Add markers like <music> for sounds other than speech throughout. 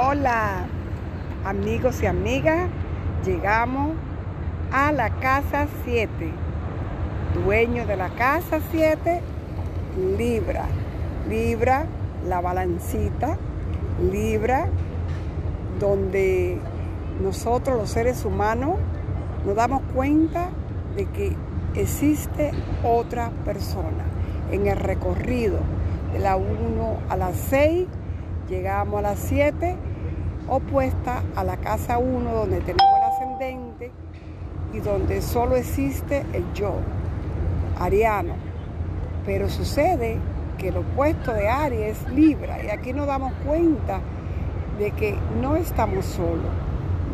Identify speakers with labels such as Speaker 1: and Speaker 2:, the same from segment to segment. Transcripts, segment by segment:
Speaker 1: Hola, amigos y amigas. Llegamos a la casa 7. Dueño de la casa 7, Libra. Libra, la balancita. Libra, donde nosotros los seres humanos nos damos cuenta de que existe otra persona en el recorrido de la 1 a la 6 llegamos a las 7 opuesta a la casa 1 donde tenemos el ascendente y donde solo existe el yo, ariano. Pero sucede que el opuesto de Aries es Libra y aquí nos damos cuenta de que no estamos solos,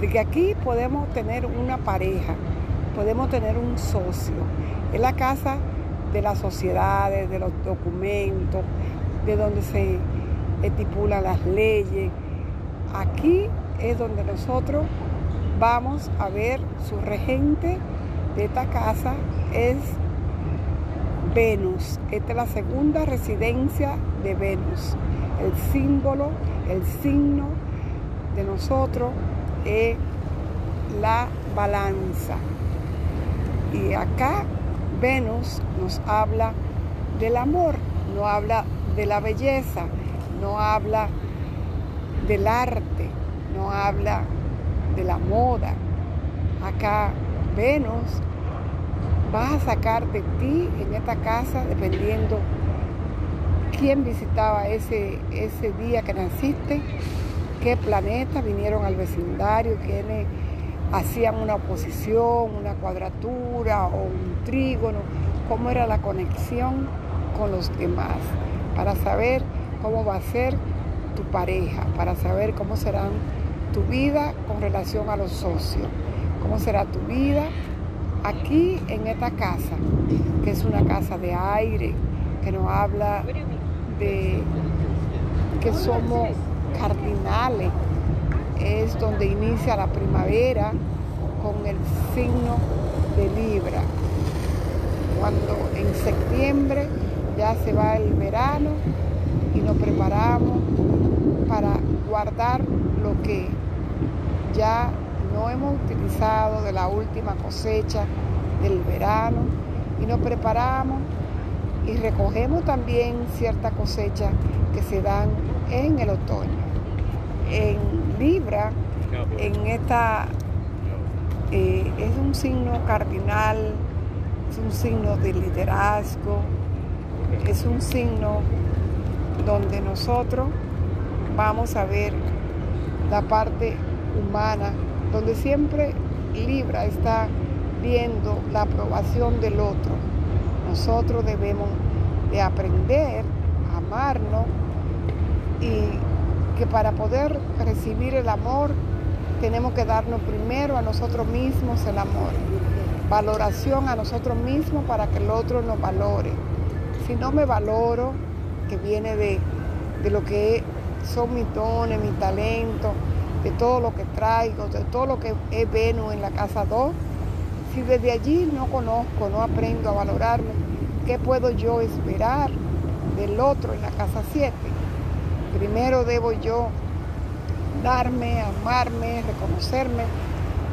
Speaker 1: de que aquí podemos tener una pareja, podemos tener un socio. Es la casa de las sociedades, de los documentos, de donde se estipulan las leyes. Aquí es donde nosotros vamos a ver su regente de esta casa es Venus. Esta es la segunda residencia de Venus. El símbolo, el signo de nosotros es la balanza. Y acá Venus nos habla del amor, no habla de la belleza, no habla del arte, no habla de la moda. Acá Venus va a sacar de ti en esta casa dependiendo quién visitaba ese, ese día que naciste, qué planetas vinieron al vecindario, quiénes hacían una oposición, una cuadratura o un trígono, cómo era la conexión con los demás, para saber cómo va a ser tu pareja, para saber cómo será tu vida con relación a los socios, cómo será tu vida aquí en esta casa, que es una casa de aire, que nos habla de que somos cardinales es donde inicia la primavera con el signo de Libra. Cuando en septiembre ya se va el verano y nos preparamos para guardar lo que ya no hemos utilizado de la última cosecha del verano. Y nos preparamos y recogemos también ciertas cosechas que se dan en el otoño. En Libra, en esta, eh, es un signo cardinal, es un signo de liderazgo, es un signo donde nosotros vamos a ver la parte humana, donde siempre Libra está viendo la aprobación del otro. Nosotros debemos de aprender a amarnos y que para poder recibir el amor tenemos que darnos primero a nosotros mismos el amor. Valoración a nosotros mismos para que el otro nos valore. Si no me valoro, que viene de, lo que son mis dones, mi talento, de todo lo que traigo, de todo lo que es Venus en la casa 2, si desde allí no conozco, no aprendo a valorarme, ¿qué puedo yo esperar del otro en la casa 7? Primero debo yo darme, amarme, reconocerme,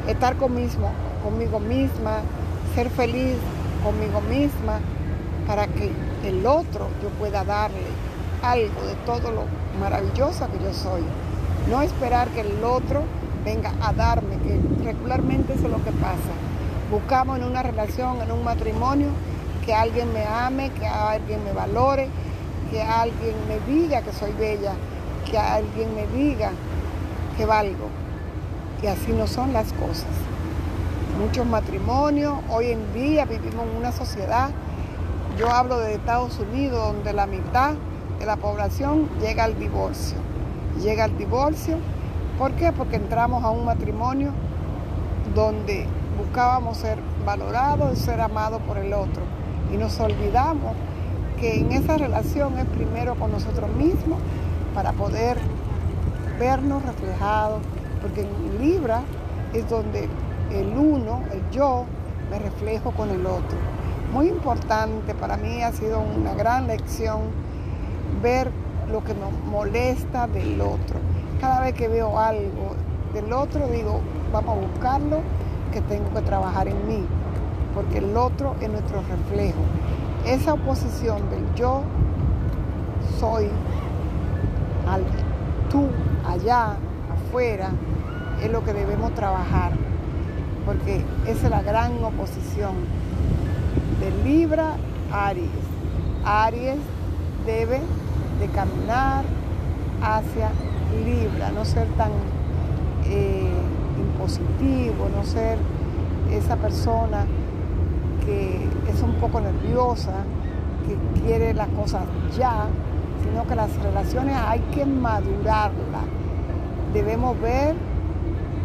Speaker 1: estar conmigo, conmigo misma, ser feliz conmigo misma, para que el otro yo pueda darle algo de todo lo maravillosa que yo soy. No esperar que el otro venga a darme, que regularmente eso es lo que pasa. Buscamos en una relación, en un matrimonio, que alguien me ame, que alguien me valore, que alguien me diga que soy bella, que alguien me diga que valgo. Y así no son las cosas. Muchos matrimonios, hoy en día vivimos en una sociedad, yo hablo de Estados Unidos, donde la mitad de la población llega al divorcio. Llega al divorcio, ¿por qué? Porque entramos a un matrimonio donde buscábamos ser valorados y ser amados por el otro. Y nos olvidamos que en esa relación es primero con nosotros mismos para poder vernos reflejados, porque en Libra es donde el uno, el yo, me reflejo con el otro. Muy importante, para mí ha sido una gran lección ver lo que nos molesta del otro, Cada vez que veo algo del otro, digo, vamos a buscarlo, que tengo que trabajar en mí, porque el otro es nuestro reflejo. Esa oposición del yo soy al tú allá afuera es lo que debemos trabajar, porque esa es la gran oposición de Libra Aries. Aries debe de caminar hacia Libra, no ser tan eh, impositivo, no ser esa persona que es un poco nerviosa, que quiere las cosas ya, sino que las relaciones hay que madurarlas. Debemos ver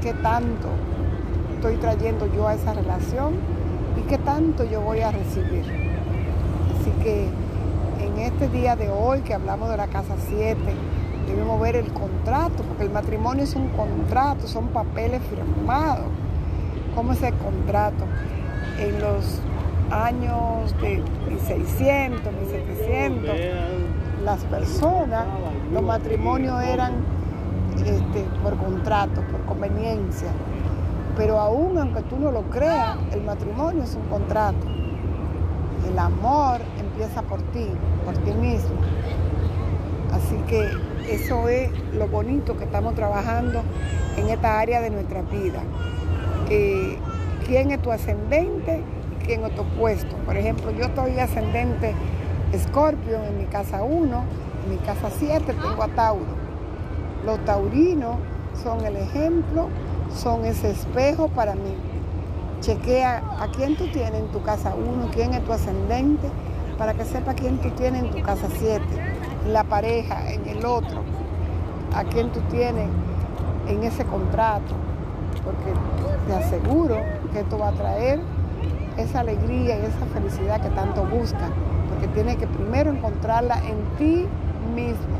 Speaker 1: qué tanto estoy trayendo yo a esa relación qué tanto yo voy a recibir. Así que en este día de hoy que hablamos de la casa 7, debemos ver el contrato, porque el matrimonio es un contrato, son papeles firmados. ¿Cómo es el contrato? En los años de 1600, 1700, las personas, los matrimonios eran este, por contrato, por conveniencia. Pero aún aunque tú no lo creas, el matrimonio es un contrato. El amor empieza por ti, por ti mismo. Así que eso es lo bonito que estamos trabajando en esta área de nuestra vida. ¿Quién es tu ascendente y quién es tu opuesto? Por ejemplo, yo estoy ascendente Escorpio en mi casa 1, en mi casa 7 tengo a Tauro. Los taurinos son el ejemplo, son ese espejo para mí. Chequea a quién tú tienes en tu casa 1, quién es tu ascendente, para que sepa quién tú tienes en tu casa 7, en la pareja, en el otro, a quién tú tienes en ese contrato, porque te aseguro que esto va a traer esa alegría y esa felicidad que tanto buscan, porque tienes que primero encontrarla en ti mismo,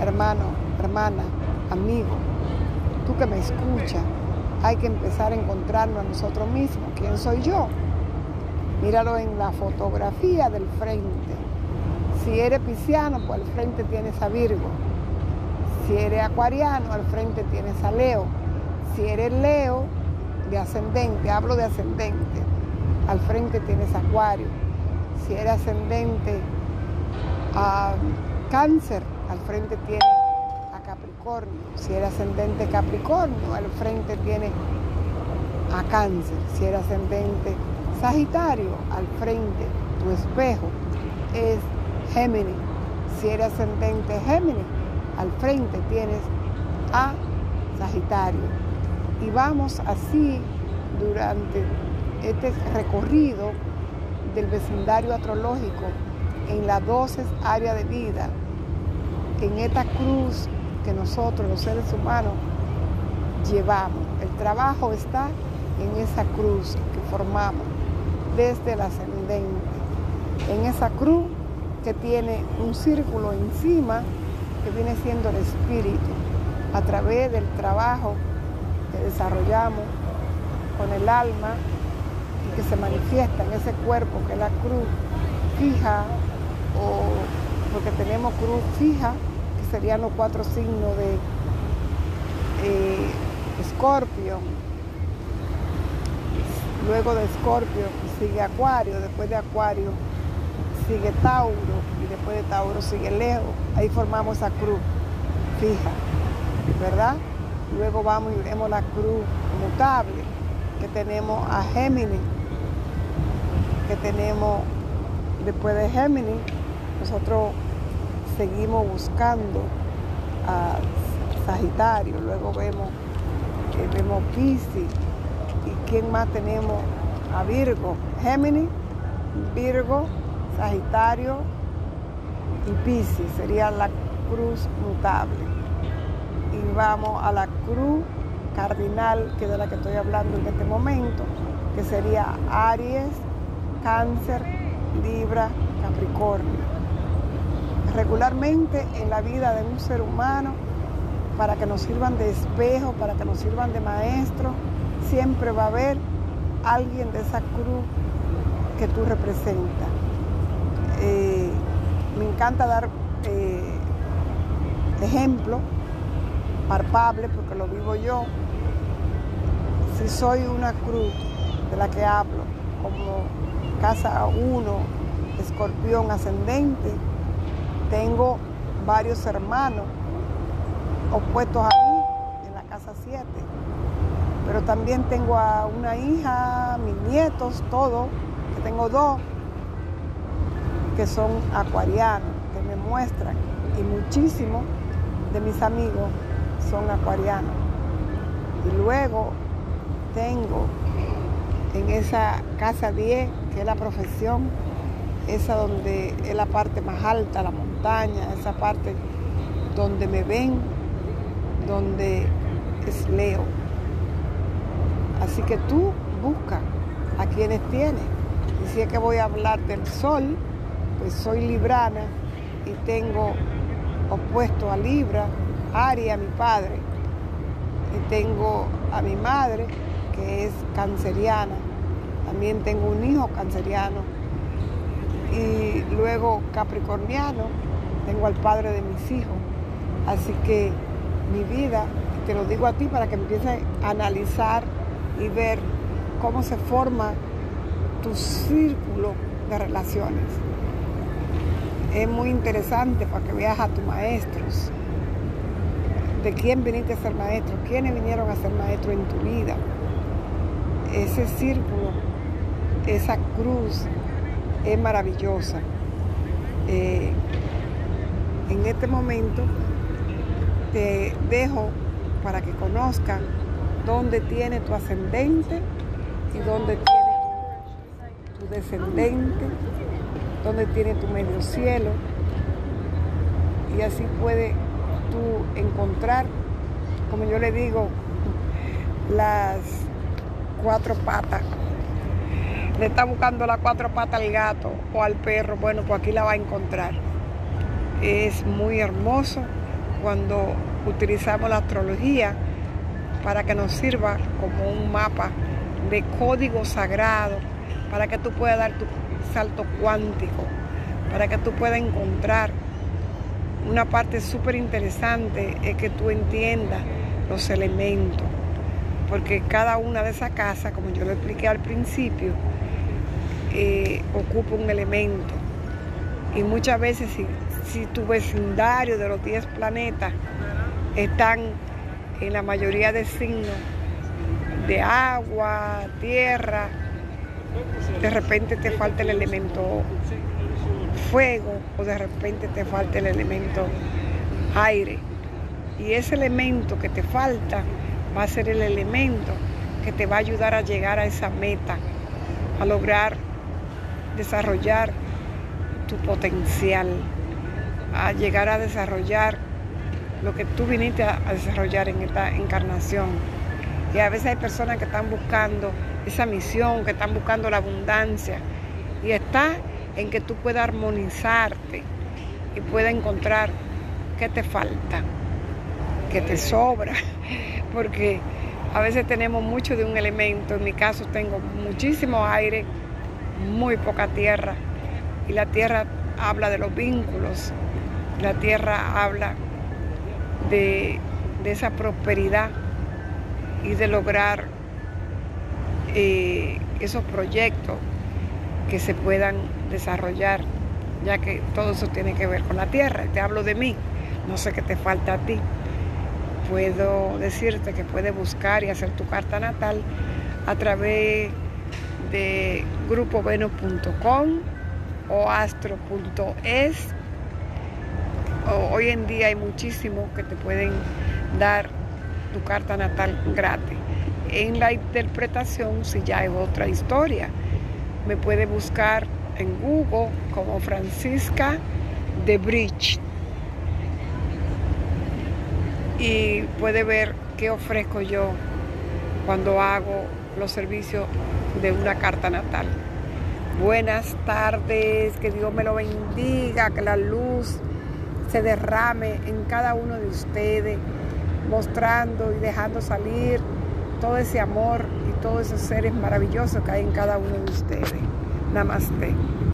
Speaker 1: hermano, hermana, amigo, tú que me escuchas, hay que empezar a encontrarnos a nosotros mismos, quién soy yo, Míralo en la fotografía del frente. Si eres pisciano, pues al frente tienes a Virgo. Si eres acuariano, al frente tienes a Leo. Si eres Leo, de ascendente, hablo de ascendente, al frente tienes Acuario. Si eres ascendente a Cáncer, al frente tienes Capricornio. Si eres ascendente Capricornio, al frente tienes a Cáncer. Si eres ascendente Sagitario, al frente, tu espejo es Géminis. Si eres ascendente Géminis, al frente tienes a Sagitario. Y vamos así durante este recorrido del vecindario astrológico en las 12 áreas de vida, en esta cruz que nosotros los seres humanos llevamos. El trabajo está en esa cruz que formamos desde el ascendente. En esa cruz que tiene un círculo encima que viene siendo el espíritu a través del trabajo que desarrollamos con el alma y que se manifiesta en ese cuerpo que es la cruz fija o porque tenemos cruz fija serían los cuatro signos de eh, Escorpio, luego de Escorpio sigue Acuario, después de Acuario sigue Tauro y después de Tauro sigue Leo. Ahí formamos esa cruz fija, ¿verdad? Luego vamos y vemos la cruz mutable, que tenemos a Géminis, que tenemos después de Géminis, nosotros seguimos buscando a Sagitario, luego vemos, vemos Pisces, y quién más tenemos a Virgo, Géminis, Virgo, Sagitario y Pisces, sería la cruz mutable. Y vamos a la cruz cardinal, que es de la que estoy hablando en este momento, que sería Aries, Cáncer, Libra, Capricornio. Regularmente en la vida de un ser humano, para que nos sirvan de espejo, para que nos sirvan de maestro, siempre va a haber alguien de esa cruz que tú representas. Eh, me encanta dar eh, ejemplo palpable porque lo vivo yo. Si soy una cruz de la que hablo, como casa 1, escorpión ascendente, tengo varios hermanos opuestos a mí en la casa 7. Pero también tengo a una hija, mis nietos, todo, que tengo dos, que son acuarianos, que me muestran. Y muchísimos de mis amigos son acuarianos. Y luego tengo en esa casa 10, que es la profesión, esa donde es la parte más alta, la montaña, esa parte donde me ven, donde es Leo. Así que tú busca a quienes tienes. Y si es que voy a hablar del sol, pues soy librana y tengo opuesto a Libra, Aria, mi padre. Y tengo a mi madre, que es canceriana. También tengo un hijo canceriano. Y luego capricorniano, tengo al padre de mis hijos. Así que mi vida, te lo digo a ti para que empieces a analizar y ver cómo se forma tu círculo de relaciones. Es muy interesante para que veas a tus maestros, de quién viniste a ser maestro, quiénes vinieron a ser maestro en tu vida. Ese círculo, esa cruz es maravillosa. Eh, en este momento te dejo para que conozcan dónde tiene tu ascendente y dónde tiene tu, descendente, dónde tiene tu medio cielo. Y así puede tú encontrar, como yo le digo, las cuatro patas. Le está buscando las cuatro patas al gato o al perro, bueno, pues aquí la va a encontrar. Es muy hermoso cuando utilizamos la astrología para que nos sirva como un mapa de código sagrado, para que tú puedas dar tu salto cuántico, para que tú puedas encontrar una parte súper interesante es que tú entiendas los elementos, porque cada una de esas casas, como yo lo expliqué al principio, ocupa un elemento. Y muchas veces si, si tu vecindario de los 10 planetas están en la mayoría de signos de agua, tierra, de repente te falta el elemento fuego o de repente te falta el elemento aire. Y ese elemento que te falta va a ser el elemento que te va a ayudar a llegar a esa meta, a lograr desarrollar tu potencial, a llegar a desarrollar lo que tú viniste a, desarrollar en esta encarnación. Y a veces hay personas que están buscando esa misión, que están buscando la abundancia. Y está en que tú puedas armonizarte y puedas encontrar qué te falta, qué te sobra. <laughs> Porque a veces tenemos mucho de un elemento. En mi caso tengo muchísimo aire, muy poca tierra. Y la tierra habla de los vínculos. La tierra habla de, esa prosperidad y de lograr eh, esos proyectos que se puedan desarrollar, ya que todo eso tiene que ver con la tierra. Te hablo de mí, no sé qué te falta a ti. Puedo decirte que puedes buscar y hacer tu carta natal a través de grupovenus.com o astro.es hoy en día hay muchísimos que te pueden dar tu carta natal gratis. En la interpretación, si ya hay otra historia, me puede buscar en Google como Francisca de Bridge y puede ver qué ofrezco yo cuando hago los servicios de una carta natal. Buenas tardes, que Dios me lo bendiga, que la luz se derrame en cada uno de ustedes, mostrando y dejando salir todo ese amor y todos esos seres maravillosos que hay en cada uno de ustedes. Namaste.